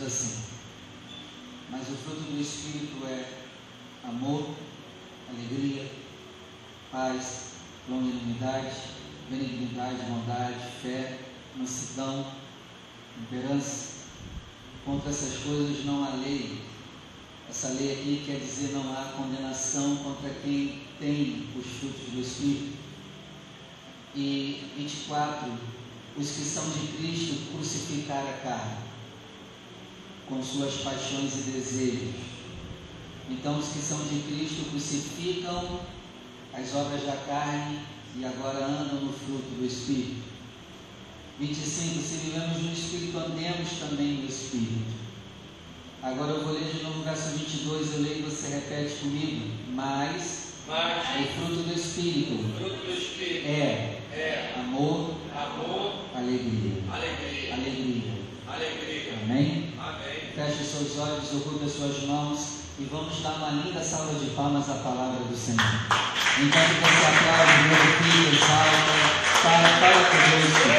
diz assim: Mas o fruto do Espírito é amor, alegria, paz, longanimidade, benignidade, bondade, fé, mansidão, temperança. Contra essas coisas não há lei. Essa lei aqui quer dizer não há condenação contra quem tem os frutos do Espírito. E 24, os que são de Cristo crucificaram a carne, com suas paixões e desejos. Então, os que são de Cristo crucificam as obras da carne e agora andam no fruto do Espírito. 25, se vivemos no Espírito, andemos também no Espírito. Agora eu vou ler de novo o verso 22, eu leio e você repete comigo. Mas, Mas o fruto do Espírito fruto do Espírito é amor, amor, alegria. alegria. Alegria. Alegria. Amém? Amém. Feche seus olhos, ocupe as suas mãos e vamos dar uma linda salva de palmas à palavra do Senhor. Enquanto você aplaude, glorifica, exalta, fala, fala conosco,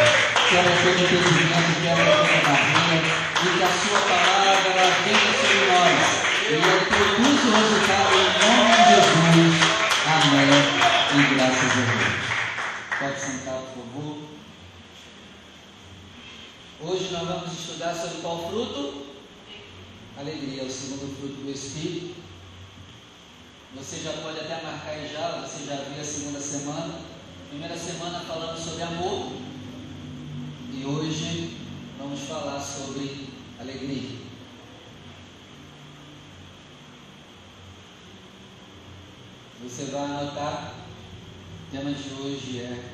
quebra todo impedimento, quebra toda barreira, e que a sua palavra venha sobre nós e ela produza o resultado em nome de Jesus. Amém. E graças a Deus. Pode sentar, por favor. Hoje nós vamos estudar sobre qual fruto? Alegria, é o segundo fruto do Espírito. Você já pode até marcar aí já, você já viu a segunda semana. Primeira semana falando sobre amor. E hoje vamos falar sobre alegria. Você vai anotar. O tema de hoje é.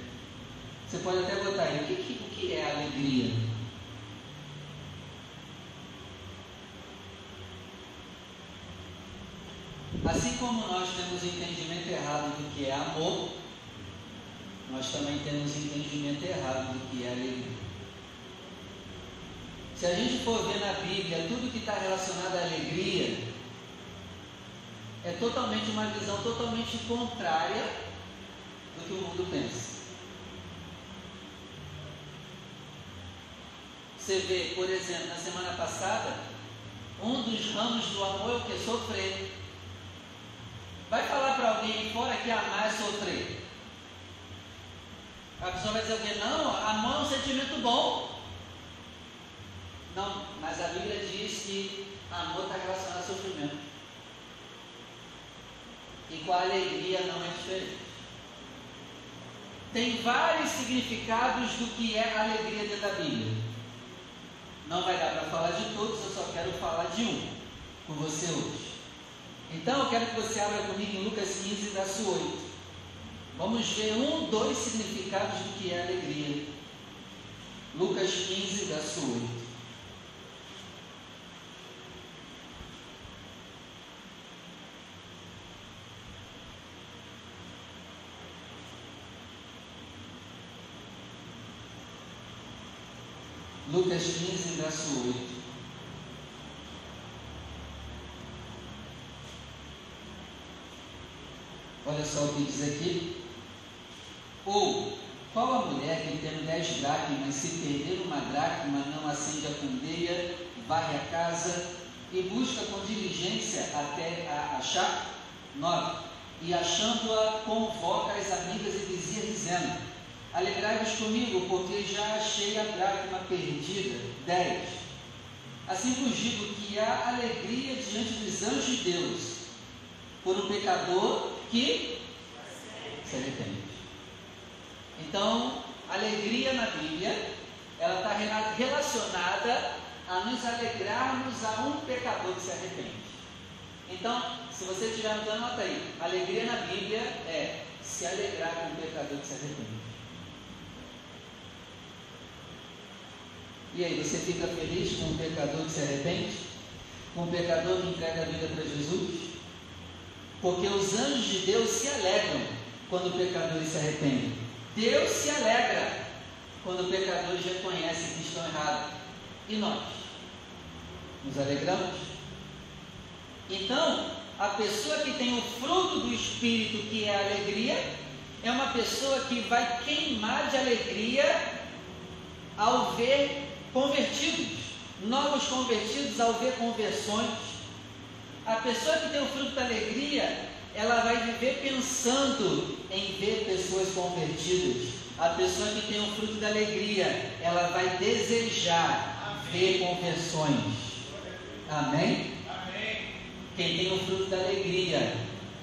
Você pode até botar aí. O que, o que é alegria? Assim como nós temos entendimento errado do que é amor, nós também temos entendimento errado do que é alegria. Se a gente for ver na Bíblia tudo que está relacionado à alegria, é totalmente uma visão totalmente contrária do que o mundo pensa. Você vê, por exemplo, na semana passada, um dos ramos do amor é o que? Sofrer. Vai falar para alguém fora que amar é sofrer. A pessoa vai dizer o quê? Não, amor é um sentimento bom. Não, mas a Bíblia diz que amor está relacionado a sofrimento. E com a alegria não é diferente. Tem vários significados do que é alegria dentro da Bíblia. Não vai dar para falar de todos, eu só quero falar de um com você hoje. Então eu quero que você abra comigo em Lucas 15, verso 8. Vamos ver um, dois significados do que é alegria. Lucas 15, verso 8. Lucas 15, verso 8. Olha só o que diz aqui. Ou, qual a mulher que tendo dez dracmas, se perder uma dracma, não acende a candeia, varre a casa e busca com diligência até a achar? Nove. E achando-a, convoca as amigas e vizinhas, dizendo: Alegrai-vos comigo, porque já achei a dracma perdida. Dez. Assim vos digo que há alegria diante dos anjos de Deus por um pecador que Então, alegria na Bíblia, ela está relacionada a nos alegrarmos a um pecador que se arrepende. Então, se você estiver anotando, anota aí. Alegria na Bíblia é se alegrar com um pecador que se arrepende. E aí, você fica feliz com um pecador que se arrepende? Com um pecador que entrega a vida para Jesus? Porque os anjos de Deus se alegram quando pecadores se arrependem. Deus se alegra quando pecadores reconhecem que estão errados. E nós? Nos alegramos? Então, a pessoa que tem o fruto do Espírito, que é a alegria, é uma pessoa que vai queimar de alegria ao ver convertidos. novos convertidos ao ver conversões. A pessoa que tem o fruto da alegria, ela vai viver pensando em ver pessoas convertidas. A pessoa que tem o fruto da alegria, ela vai desejar ver conversões. Amém? Amém. Quem tem o fruto da alegria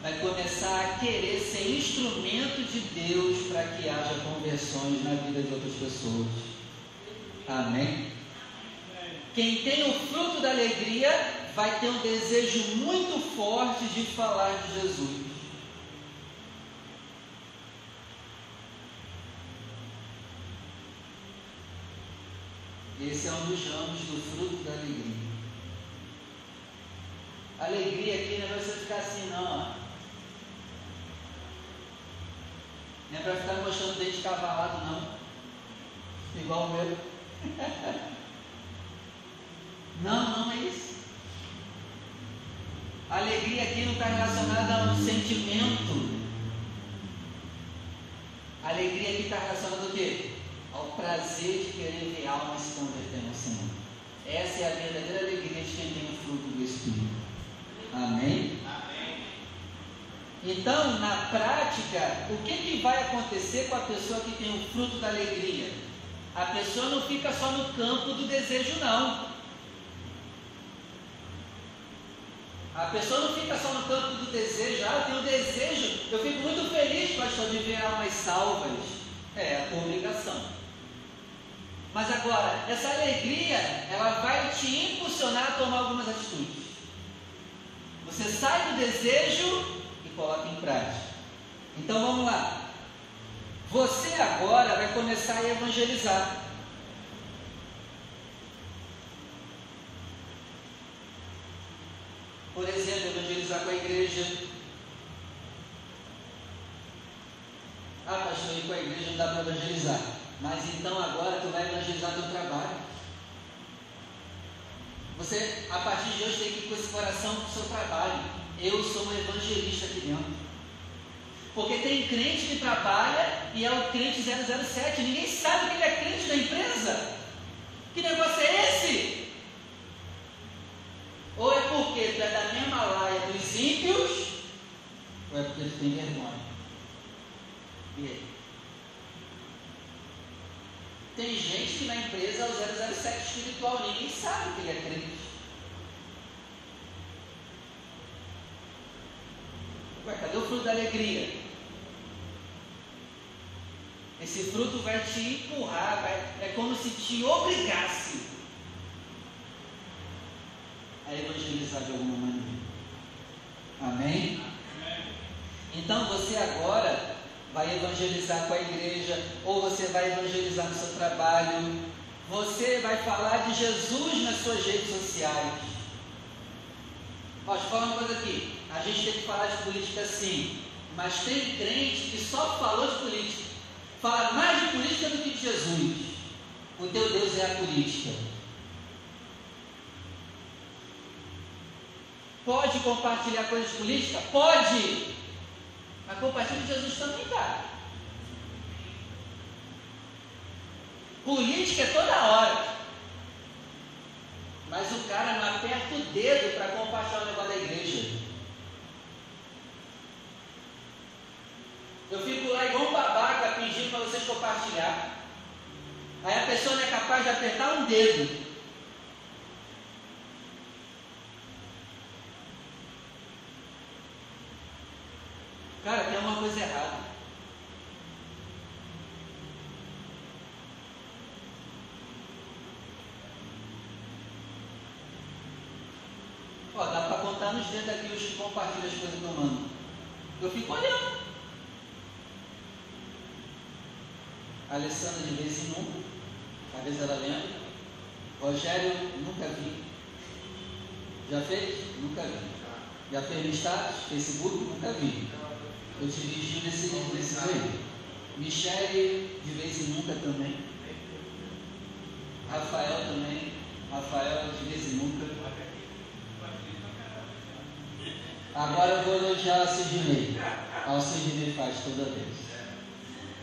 vai começar a querer ser instrumento de Deus para que haja conversões na vida de outras pessoas. Amém? Quem tem o fruto da alegria vai ter um desejo muito forte de falar de Jesus. Esse é um dos ramos do fruto da alegria. Alegria aqui não é você ficar assim, não. Não é para ficar mostrando dente cavalado, não. Igual o meu. não, não é isso. Alegria aqui não está relacionada a um sentimento. Alegria aqui está relacionada ao quê? Ao prazer de querer ver almas se convertendo ao Senhor. Essa é a verdadeira alegria de quem tem o fruto do Espírito. Amém? Então, na prática, o que, que vai acontecer com a pessoa que tem o fruto da alegria? A pessoa não fica só no campo do desejo, não. A pessoa não fica só no campo do desejo. Ah, eu tenho desejo, eu fico muito feliz, pastor, de ver almas salvas. É a obrigação. Mas agora, essa alegria, ela vai te impulsionar a tomar algumas atitudes. Você sai do desejo coloca em prática. Então vamos lá. Você agora vai começar a evangelizar. Por exemplo, evangelizar com a igreja. Ah, pastor, ir com a igreja não dá para evangelizar. Mas então agora tu vai evangelizar teu trabalho. Você, a partir de hoje, tem que ir com esse coração para o seu trabalho. Eu sou um evangelista aqui dentro. Porque tem crente que trabalha e é o crente 007. Ninguém sabe que ele é crente da empresa. Que negócio é esse? Ou é porque tu é da mesma laia dos ímpios, ou é porque tu tem vergonha. E aí? Tem gente que na empresa é o 007 espiritual, ninguém sabe que ele é crente. Ué, cadê o fruto da alegria? Esse fruto vai te empurrar, vai, é como se te obrigasse a evangelizar de alguma maneira. Amém? Então você agora vai evangelizar com a igreja, ou você vai evangelizar no seu trabalho, você vai falar de Jesus nas suas redes sociais. Eu falar uma coisa aqui. A gente tem que falar de política sim, mas tem crente que só falou de política. Fala mais de política do que de Jesus. O teu Deus é a política. Pode compartilhar coisas de política? Pode! Mas compartilha de Jesus também, cara. Política é toda hora. Mas o cara não aperta o dedo para compartilhar o negócio da igreja. Eu fico lá igual um babaca pedindo para vocês compartilhar. Aí a pessoa não é capaz de apertar um dedo. Cara, tem uma coisa errada. Ó, dá para contar nos dedos aqui os as coisas que eu fico olhando. A Alessandra de vez em nunca, talvez ela lembra. Rogério, nunca vi. Já fez? Nunca vi. Já fez no status? Facebook? Nunca vi. Eu te dirigi nesse, nesse. Michele, de vez em nunca também. Rafael também. Rafael, de vez em nunca. Agora eu vou elogiar a Sidney. A Sidney faz toda vez.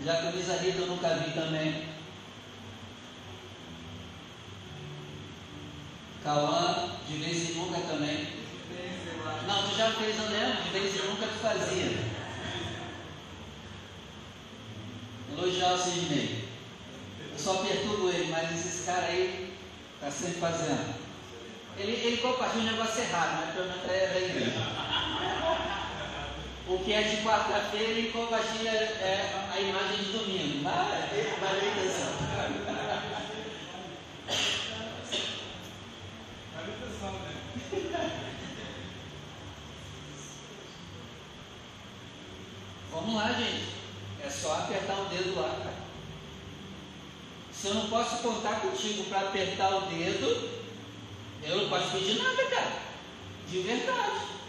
Já camisa Rita eu nunca vi também. Cauã, de vez em nunca também. Não, tu já fez, eu lembro, de vez em nunca tu fazia. Elogiar o Sidney. Eu só perturbo ele, mas esse cara aí está sempre fazendo. Ele, ele compartilha um negócio errado, mas pelo menos é da igreja. O que é de quarta-feira, ele compartilha é, a imagem de domingo. Mas, valeu a intenção. Vamos lá, gente. É só apertar o dedo lá, cara. Se eu não posso contar contigo para apertar o dedo, eu não posso pedir nada, cara. De verdade.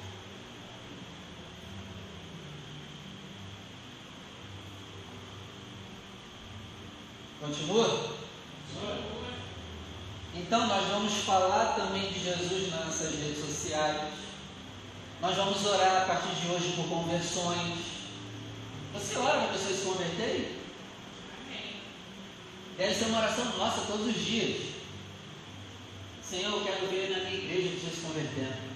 Continua? Então nós vamos falar também de Jesus nas nossas redes sociais. Nós vamos orar a partir de hoje por conversões. Você ora para pessoas se converterem? Deve ser uma oração nossa todos os dias. Senhor, eu quero ver na minha igreja pessoas se convertendo.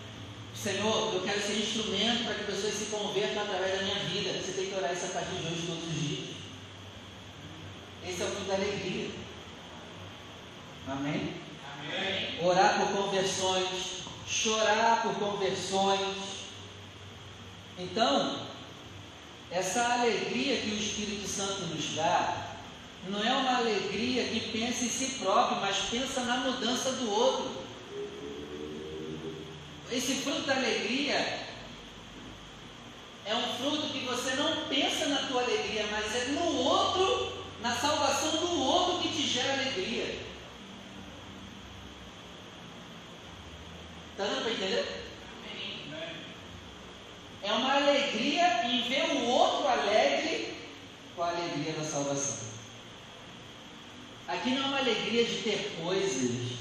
Senhor, eu quero ser instrumento para que pessoas se convertam através da minha vida. Você tem que orar isso a partir de hoje todos os dias. Esse é o fim da alegria. Amém? Amém? Orar por conversões, chorar por conversões. Então, essa alegria que o Espírito Santo nos dá, não é uma alegria que pensa em si próprio, mas pensa na mudança do outro. Esse fruto da alegria é um fruto que você não pensa na tua alegria, mas é no outro, na salvação do outro que te gera alegria. Está dando para entender? É uma alegria em ver o outro alegre com a alegria da salvação. Aqui não é uma alegria de ter coisas,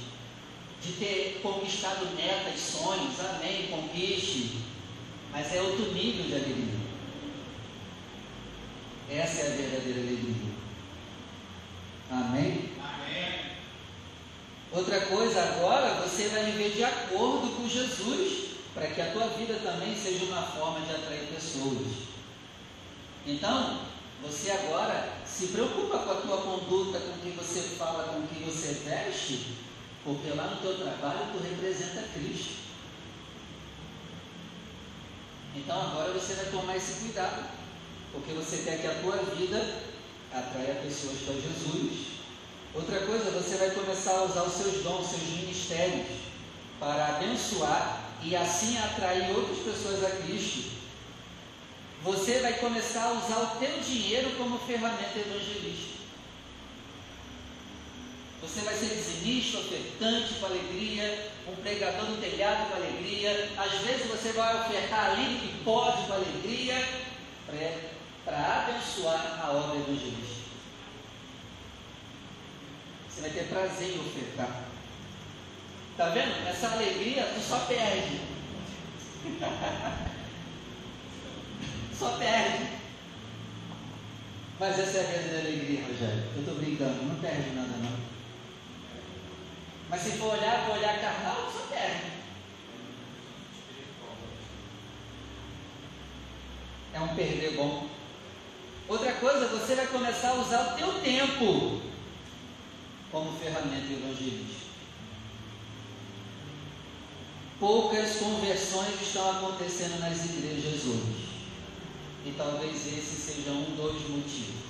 de ter conquistado metas, sonhos, amém, conquiste, mas é outro nível de alegria. Essa é a verdadeira alegria. Amém? Amém. Outra coisa, agora você vai viver de acordo com Jesus, para que a tua vida também seja uma forma de atrair pessoas. Então, você agora se preocupa com a tua conduta, com o que você fala, com o que você veste, porque lá no teu trabalho tu representa Cristo. Então agora você vai tomar esse cuidado, porque você quer que a tua vida atraia pessoas para Jesus. Outra coisa, você vai começar a usar os seus dons, seus ministérios, para abençoar e assim atrair outras pessoas a Cristo você vai começar a usar o teu dinheiro como ferramenta evangelística. Você vai ser dizimista, ofertante com alegria, um pregador no telhado com alegria. Às vezes você vai ofertar ali que pode com alegria para abençoar a obra evangelística. Você vai ter prazer em ofertar. Tá vendo? Essa alegria tu só perde. Só perde. Mas essa é a verdadeira alegria, Rogério. Eu estou brincando, não perde nada não. Mas se for olhar, for olhar carnal, só perde. É um perder bom. Outra coisa, você vai começar a usar o teu tempo como ferramenta evangelística. Poucas conversões estão acontecendo nas igrejas hoje. E talvez esse seja um dos motivos.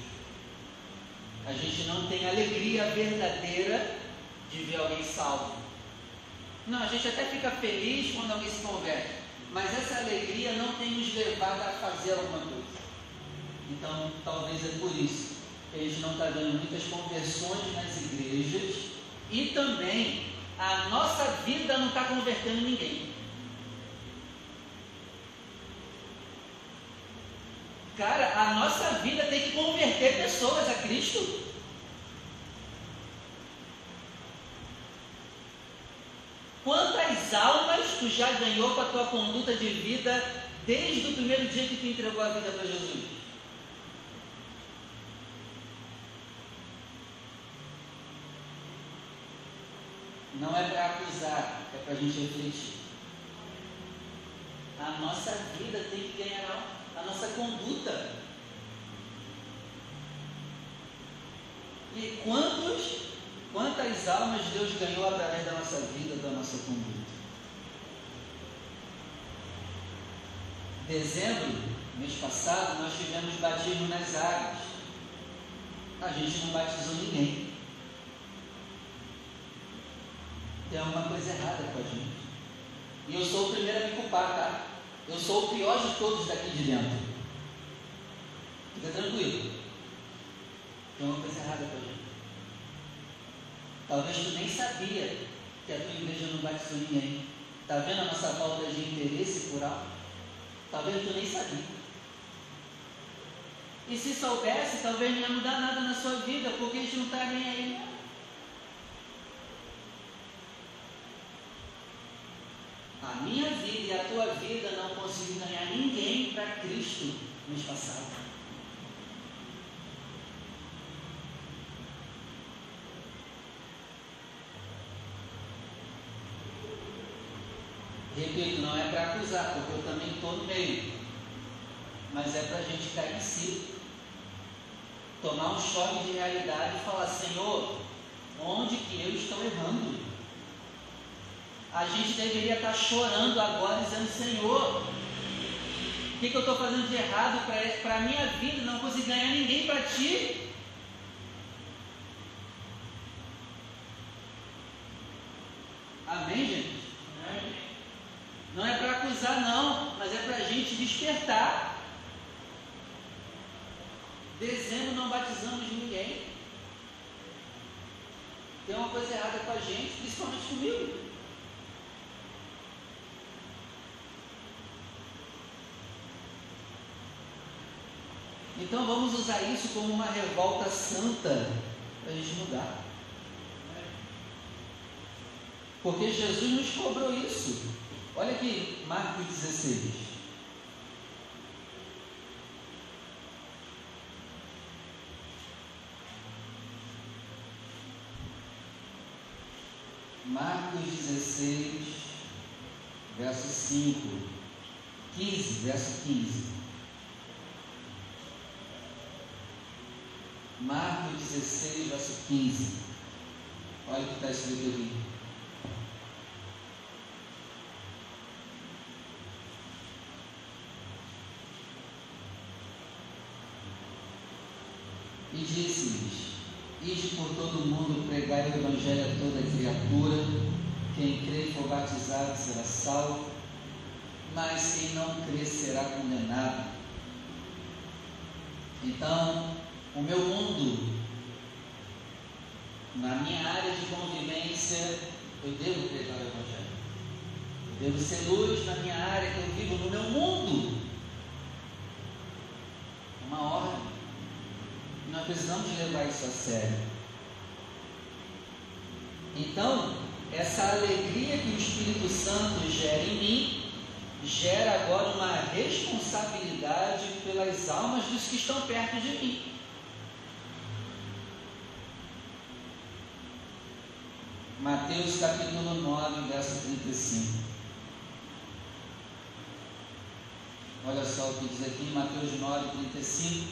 A gente não tem alegria verdadeira de ver alguém salvo. Não, a gente até fica feliz quando alguém se converte, mas essa alegria não tem nos levado a fazer alguma coisa. Então, talvez é por isso que a gente não está vendo muitas conversões nas igrejas e também a nossa vida não está convertendo ninguém. Cara, a nossa vida tem que converter pessoas a Cristo. Quantas almas tu já ganhou com a tua conduta de vida desde o primeiro dia que tu entregou a vida para Jesus? Não é para acusar, é para a gente refletir. A nossa vida tem que ganhar a nossa conduta. E quantos, quantas almas Deus ganhou através da nossa vida, da nossa conduta? Dezembro, mês passado, nós tivemos batismo nas águas. A gente não batizou ninguém. Tem alguma coisa errada com a gente. E eu sou o primeiro a me culpar, tá? Eu sou o pior de todos daqui de dentro. Fica tranquilo. Tem uma coisa errada com a gente. Talvez tu nem sabia que a tua igreja não batizou ninguém. Está vendo a nossa falta de interesse por algo? Talvez tu nem sabia. E se soubesse, talvez não ia mudar nada na sua vida, porque a gente não está nem aí. Minha vida e a tua vida não conseguiu ganhar ninguém para Cristo mês passado. Repito, não é para acusar, porque eu também estou no meio. Mas é para a gente cair em si. Tomar um choque de realidade e falar, Senhor, onde que eu estou errando? A gente deveria estar chorando agora, dizendo, Senhor, o que, que eu estou fazendo de errado para a minha vida? Não consigo ganhar ninguém para ti. Amém, gente? Não é para acusar, não, mas é para a gente despertar. Dezembro não batizamos ninguém. Tem uma coisa errada com a gente, principalmente comigo. Então vamos usar isso como uma revolta santa para a gente mudar. Porque Jesus nos cobrou isso. Olha aqui, Marcos 16. Marcos 16, verso 5. 15, verso 15. Marcos 16, verso 15. Olha o que está escrito aqui. E disse-lhes: Ide por todo o mundo, pregai o Evangelho a toda criatura. Quem crê e for batizado será salvo, mas quem não crê será condenado. Então, o meu mundo, na minha área de convivência, eu devo pregar o Evangelho. Eu devo ser luz na minha área que eu vivo, no meu mundo. Uma ordem nós precisamos levar isso a sério. Então, essa alegria que o Espírito Santo gera em mim, gera agora uma responsabilidade pelas almas dos que estão perto de mim. Mateus capítulo 9, verso 35. Olha só o que diz aqui, Mateus 9, 35.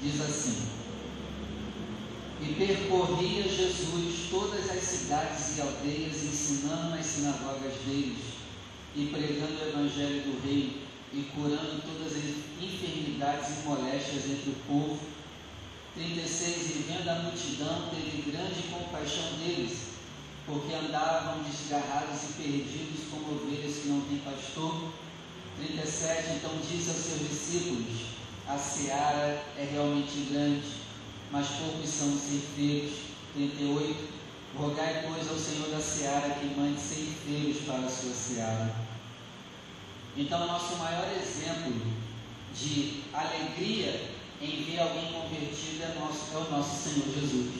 diz assim: E percorria Jesus todas as cidades e aldeias, ensinando nas sinagogas deles, e pregando o evangelho do rei, e curando todas as enfermidades e moléstias entre o povo. 36 E vendo a multidão, teve grande compaixão deles, porque andavam desgarrados e perdidos como ovelhas que não têm pastor. 37 Então disse aos seus discípulos: a seara é realmente grande, mas poucos são os ceifeiros. 38. Rogai, pois, ao Senhor da seara que mande ceifeiros para a sua seara. Então, nosso maior exemplo de alegria em ver alguém convertido é, nosso, é o nosso Senhor Jesus.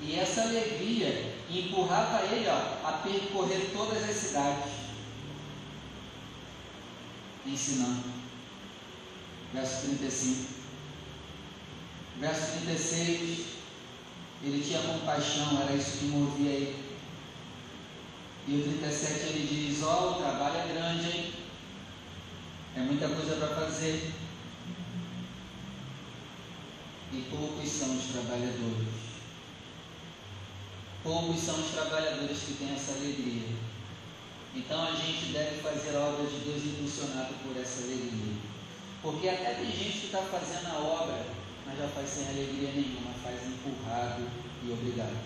E essa alegria empurrava ele ó, a percorrer todas as cidades, ensinando verso 35. Verso 36, ele tinha compaixão, era isso que movia ele. E o 37 ele diz: Ó, oh, o trabalho é grande, hein? É muita coisa para fazer. E poucos são os trabalhadores. Poucos são os trabalhadores que têm essa alegria. Então a gente deve fazer a obra de Deus impulsionado por essa alegria. Porque até tem gente que está fazendo a obra, mas já faz sem alegria nenhuma, faz empurrado e obrigado.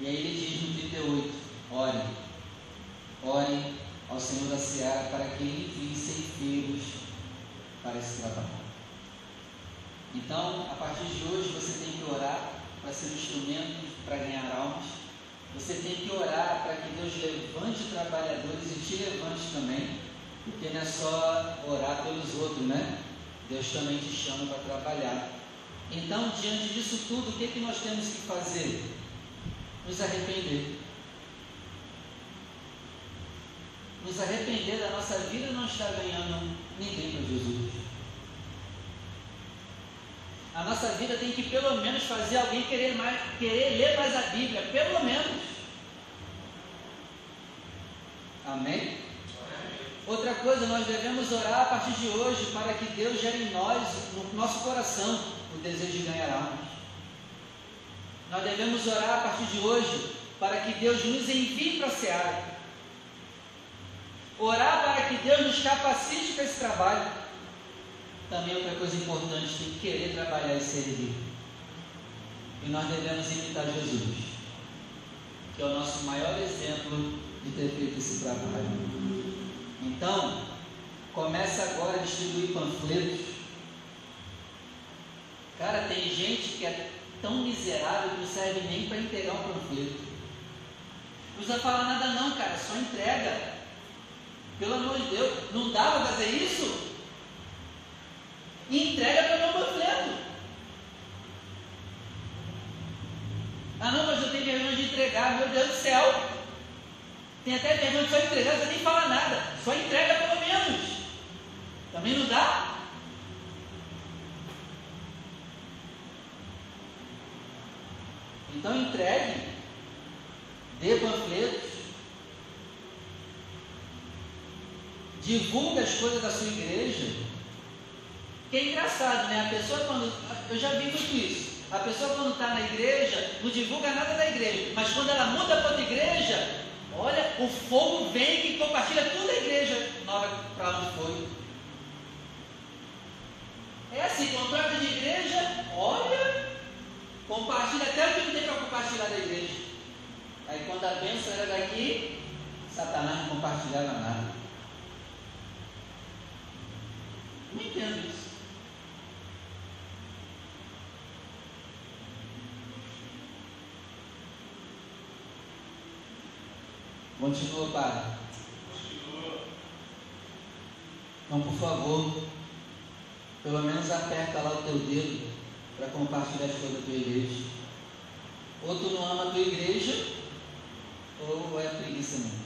E aí ele diz no 38, ore, ore ao Senhor da Seara para que ele envie ceifeiros para esse trabalho. Então, a partir de hoje, você tem que orar para ser um instrumento para ganhar almas. Você tem que orar para que Deus levante trabalhadores e te levante também, porque não é só orar pelos outros, né? Deus também te chama para trabalhar. Então, diante disso tudo, o que, que nós temos que fazer? Nos arrepender. Nos arrepender da nossa vida não está ganhando ninguém para Jesus. A nossa vida tem que pelo menos fazer alguém querer, mais, querer ler mais a Bíblia, pelo menos. Amém? Outra coisa, nós devemos orar a partir de hoje para que Deus gere em nós, no nosso coração, o desejo de ganhar almas. Nós devemos orar a partir de hoje para que Deus nos envie para a seara. Orar para que Deus nos capacite para esse trabalho. Também outra coisa importante, tem que querer trabalhar e servir. E nós devemos imitar Jesus, que é o nosso maior exemplo de ter feito esse trabalho. Então, começa agora a distribuir panfletos. Cara, tem gente que é tão miserável que não serve nem para entregar um panfleto. Não precisa falar nada não, cara, só entrega. Pelo amor de Deus, não dá para fazer isso? e entrega para o meu panfleto. Ah não, mas eu tenho vergonha de entregar, meu Deus do céu. Tem até vergonha de só entregar, você nem fala nada. Só entrega pelo menos. Também não dá? Então entregue, dê panfletos, divulgue as coisas da sua igreja. Que é engraçado, né? A pessoa quando. Eu já vi muito isso. A pessoa quando está na igreja não divulga nada da igreja. Mas quando ela muda para outra igreja, olha, o fogo vem que compartilha toda a igreja na hora para onde foi. É assim, quando troca de igreja, olha, compartilha até o que não tem para compartilhar da igreja. Aí quando a bênção era daqui, Satanás não compartilhava nada. Não entendo isso. Continua, Padre. Continua. Então, por favor, pelo menos aperta lá o teu dedo para compartilhar as coisas da tua igreja. Ou tu não ama a tua igreja, ou é preguiça mesmo.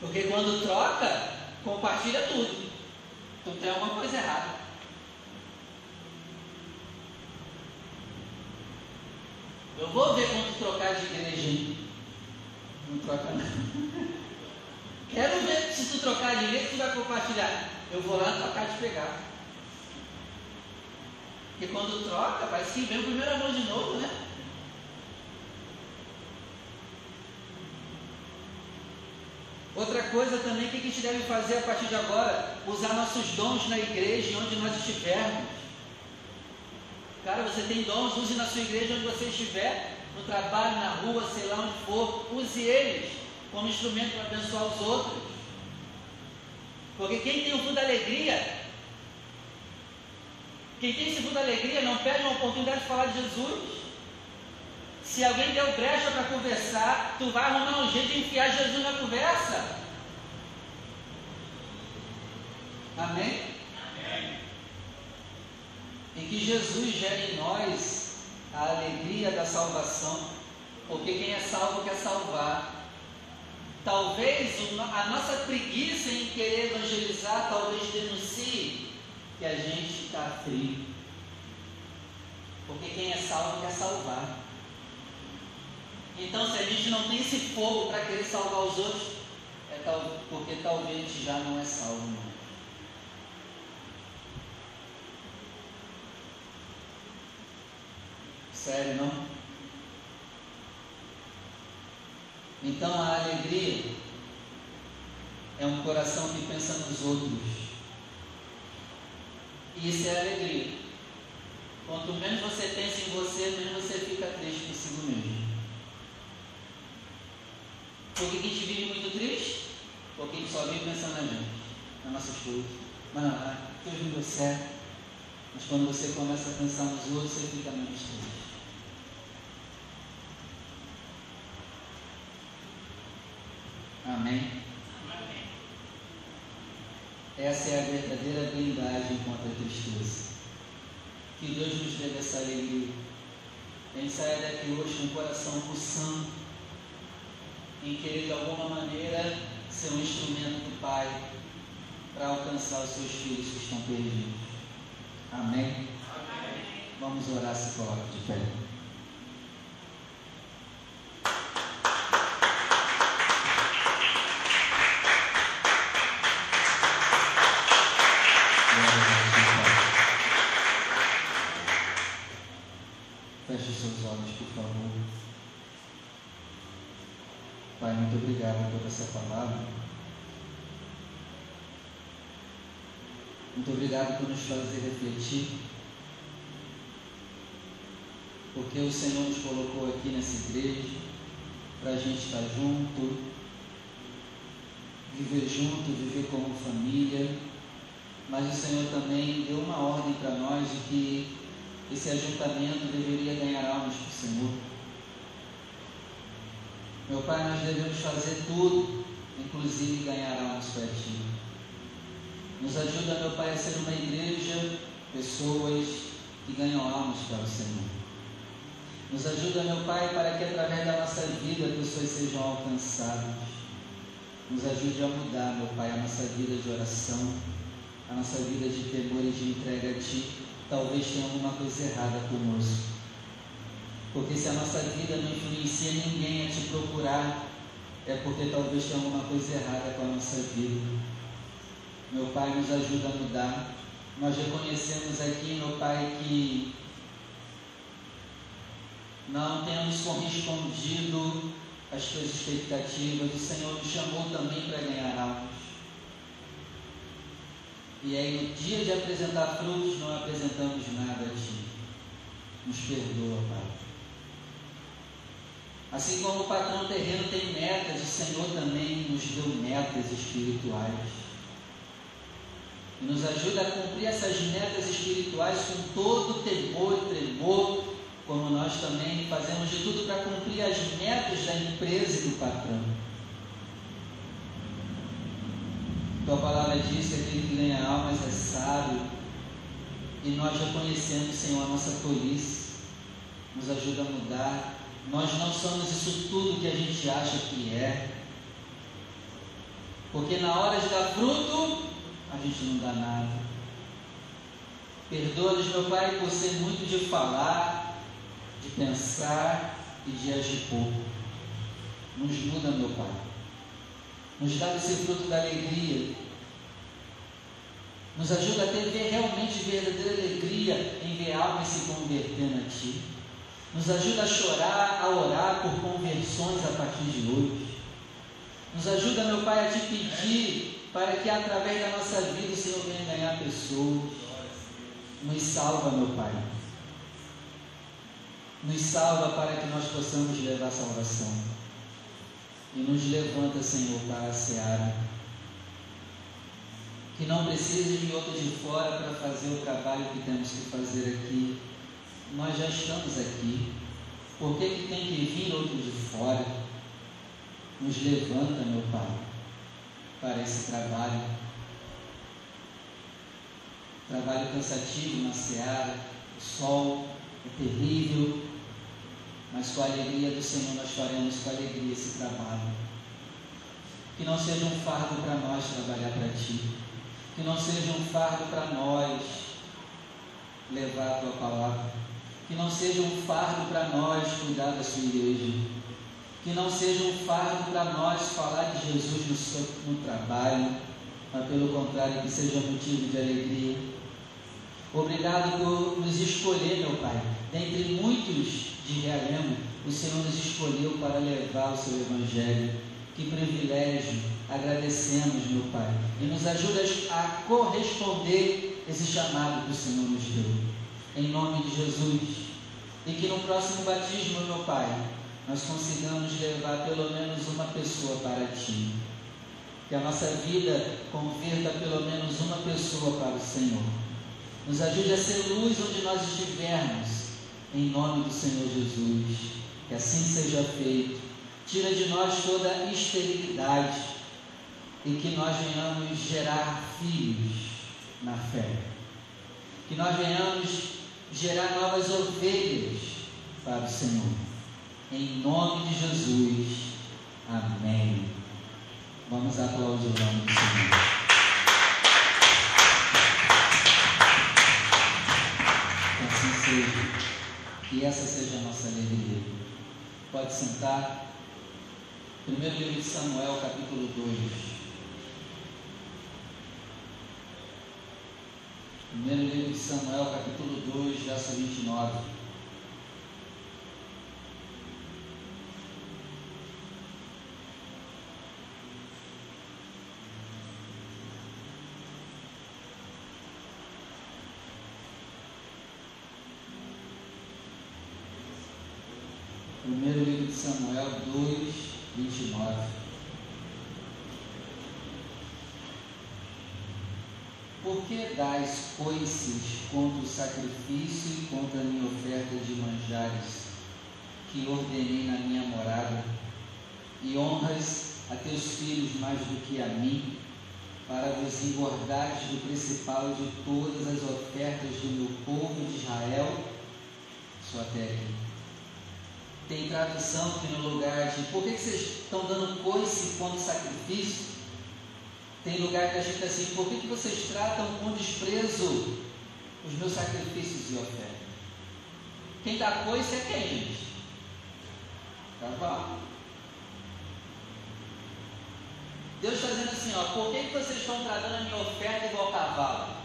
Porque quando troca, compartilha tudo. Então tem alguma coisa errada. Eu vou ver quando trocar de igreja. Não troca não. Quero ver se tu trocar de igreja, tu vai compartilhar. Eu vou lá trocar de pegar. Porque quando troca, parece que vem o primeiro amor de novo, né? Outra coisa também que a gente deve fazer a partir de agora, usar nossos dons na igreja, onde nós estivermos. Cara, você tem dons, use na sua igreja onde você estiver, no trabalho, na rua, sei lá onde for, use eles como instrumento para abençoar os outros. Porque quem tem o fruto da alegria, quem tem esse fruto da alegria não perde uma oportunidade de falar de Jesus. Se alguém deu brecha para conversar, tu vai arrumar um jeito de enfiar Jesus na conversa. Amém? e que Jesus gere em nós a alegria da salvação, porque quem é salvo quer salvar. Talvez a nossa preguiça em querer evangelizar talvez denuncie que a gente está frio. Porque quem é salvo quer salvar. Então, se a gente não tem esse fogo para querer salvar os outros, é tal, porque talvez já não é salvo mais. Sério, não? Então a alegria é um coração que pensa nos outros. Isso é alegria. Quanto menos você pensa em você, menos você fica triste consigo mesmo. Por que a gente vive muito triste? Porque a gente só vive pensando na gente, nas nossas coisas. Mas não, ah, Deus não deu certo. Mas quando você começa a pensar nos outros, você fica menos triste. Amém? Essa é a verdadeira blindagem contra a tristeza. Que Deus nos dê essa alegria. A gente saia daqui hoje com o coração pulsando, em querer de alguma maneira ser um instrumento do Pai para alcançar os seus filhos que estão perdidos. Amém? Amém. Vamos orar se coloca de pé. obrigado por essa palavra. Muito obrigado por nos fazer refletir. Porque o Senhor nos colocou aqui nessa igreja para a gente estar junto, viver junto, viver como família. Mas o Senhor também deu uma ordem para nós de que esse ajuntamento deveria ganhar almas para o Senhor. Meu Pai, nós devemos fazer tudo, inclusive ganhar almas para Ti. Nos ajuda, meu Pai, a ser uma igreja, pessoas que ganham almas para o Senhor. Nos ajuda, meu Pai, para que através da nossa vida pessoas sejam alcançadas. Nos ajude a mudar, meu Pai, a nossa vida de oração, a nossa vida de temor e de entrega a Ti. Talvez tenha alguma coisa errada conosco. Porque se a nossa vida não influencia ninguém a te procurar, é porque talvez tenha alguma coisa errada com a nossa vida. Meu Pai nos ajuda a mudar. Nós reconhecemos aqui, meu Pai, que não temos correspondido às tuas expectativas. O Senhor nos chamou também para ganhar almas. E aí, no dia de apresentar frutos, não apresentamos nada a Ti. Nos perdoa, Pai. Assim como o patrão terreno tem metas, o Senhor também nos deu metas espirituais. E nos ajuda a cumprir essas metas espirituais com todo temor e tremor, como nós também fazemos de tudo para cumprir as metas da empresa e do patrão. Tua palavra diz que aquele que ganha almas é sábio, e nós reconhecemos, Senhor, a nossa tolice, nos ajuda a mudar nós não somos isso tudo que a gente acha que é. Porque na hora de dar fruto, a gente não dá nada. Perdoa-nos, meu Pai, por ser muito de falar, de pensar e de agir pouco. Nos muda, meu Pai. Nos dá esse fruto da alegria. Nos ajuda a ter realmente verdadeira alegria em ver almas se convertendo a Ti. Nos ajuda a chorar, a orar por conversões a partir de hoje. Nos ajuda, meu Pai, a te pedir para que através da nossa vida o Senhor venha ganhar pessoas. Nos salva, meu Pai. Nos salva para que nós possamos levar salvação. E nos levanta, Senhor, para a seara. Que não precise de outro de fora para fazer o trabalho que temos que fazer aqui nós já estamos aqui. Por que, que tem que vir outro de fora? Nos levanta, meu Pai, para esse trabalho. Trabalho cansativo na seara, o sol é terrível, mas com a alegria do Senhor nós faremos com alegria esse trabalho. Que não seja um fardo para nós trabalhar para Ti. Que não seja um fardo para nós levar a Tua palavra. Que não seja um fardo para nós cuidar da Sua igreja. Que não seja um fardo para nós falar de Jesus no, seu, no trabalho, mas pelo contrário, que seja motivo de alegria. Obrigado por nos escolher, meu Pai. Dentre muitos de Realengo, o Senhor nos escolheu para levar o seu Evangelho. Que privilégio! Agradecemos, meu Pai. E nos ajuda a corresponder esse chamado que o Senhor nos deu. Em nome de Jesus. E que no próximo batismo, meu Pai, nós consigamos levar pelo menos uma pessoa para Ti. Que a nossa vida converta pelo menos uma pessoa para o Senhor. Nos ajude a ser luz onde nós estivermos. Em nome do Senhor Jesus. Que assim seja feito. Tira de nós toda esterilidade e que nós venhamos gerar filhos na fé. Que nós venhamos gerar novas ovelhas para o Senhor. Em nome de Jesus. Amém. Vamos aplaudir o nome do Senhor. Que assim seja. Que essa seja a nossa alegria. Pode sentar. Primeiro livro de Samuel, capítulo 2. Primeiro livro de Samuel, capítulo 2, verso 29. Primeiro livro de Samuel 2, 29. Por que dais coices contra o sacrifício e contra a minha oferta de manjares, que ordenei na minha morada, e honras a teus filhos mais do que a mim, para vos engordares do principal de todas as ofertas do meu povo de Israel? Só até aqui. Tem tradução que no lugar de por que, vocês estão dando coice contra o sacrifício? Tem lugar que a gente assim, por que, que vocês tratam com desprezo os meus sacrifícios e ofertas? Quem dá coice é quem, gente? Cavalo. Deus está dizendo assim, ó, por que, que vocês estão tratando a minha oferta igual cavalo?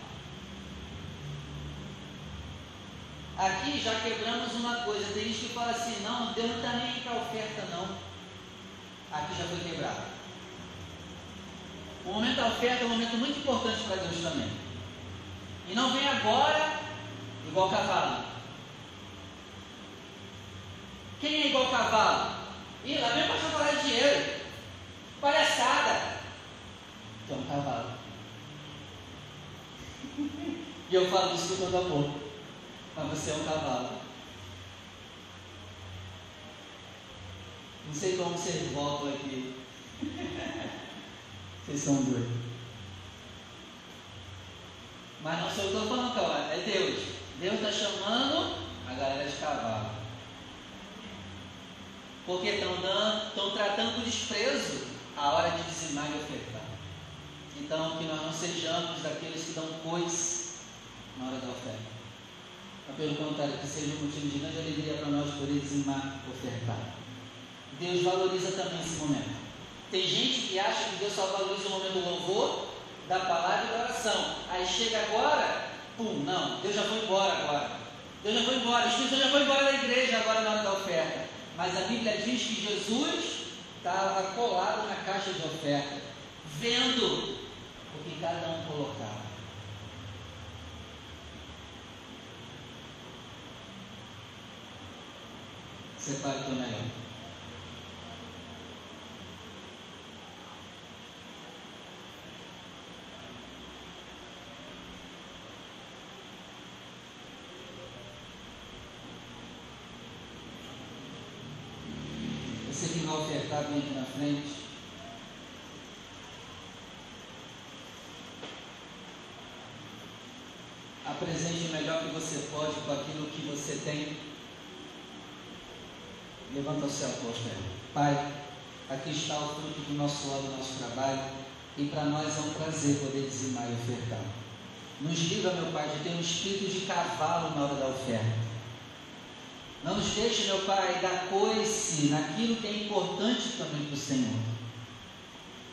Aqui já quebramos uma coisa. Tem gente que fala assim, não, Deus não está nem para oferta, não. Aqui já foi quebrado. O momento da oferta é um momento muito importante para Deus também. E não vem agora igual cavalo. Quem é igual cavalo? Ih, lá vem para falar de dinheiro. Palhaçada. Então, cavalo. E eu falo isso com todo amor mas você é um cavalo. Não sei como vocês voltam aqui. vocês são doidos. Mas não sou eu que estou falando, cara. É Deus. Deus está chamando a galera de cavalo. Porque estão tratando com desprezo a hora de dizimar e ofertar. Então, que nós não sejamos daqueles que dão coisa na hora da oferta mas pelo contrário, que seja um motivo de grande alegria para nós poder dizimar, ofertar. Deus valoriza também esse momento. Tem gente que acha que Deus só valoriza o momento do louvor, da palavra e da oração. Aí chega agora, pum, não, Deus já foi embora agora. Deus já foi embora, o Espírito já foi embora da igreja agora na hora da oferta. Mas a Bíblia diz que Jesus estava colado na caixa de oferta, vendo o que cada um colocava. Separe o teu melhor. Você que vem aqui na frente. Apresente o melhor que você pode com aquilo que você tem Levanta o tua fé. Pai, Aqui está o fruto do nosso suor, do nosso trabalho, e para nós é um prazer poder dizimar e ofertar. Nos livra, meu Pai, de ter um espírito de cavalo na hora da oferta. Não nos deixe, meu Pai, dar coice naquilo que é importante também para o Senhor.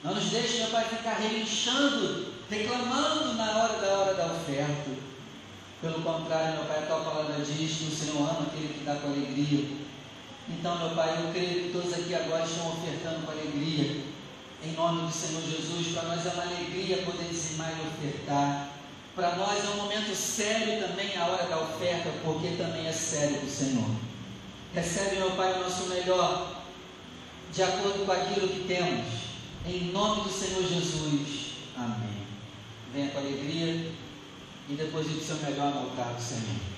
Não nos deixe, meu Pai, ficar relinchando, reclamando na hora da hora da oferta. Pelo contrário, meu Pai, a tua palavra diz que o Senhor ama aquele que dá com alegria. Então, meu Pai, eu creio que todos aqui agora estão ofertando com alegria. Em nome do Senhor Jesus, para nós é uma alegria poder dizimar e ofertar. Para nós é um momento sério também a hora da oferta, porque também é sério para o Senhor. Recebe, meu Pai, o nosso melhor, de acordo com aquilo que temos. Em nome do Senhor Jesus. Amém. Venha com alegria e deposite o seu melhor no altar do Senhor.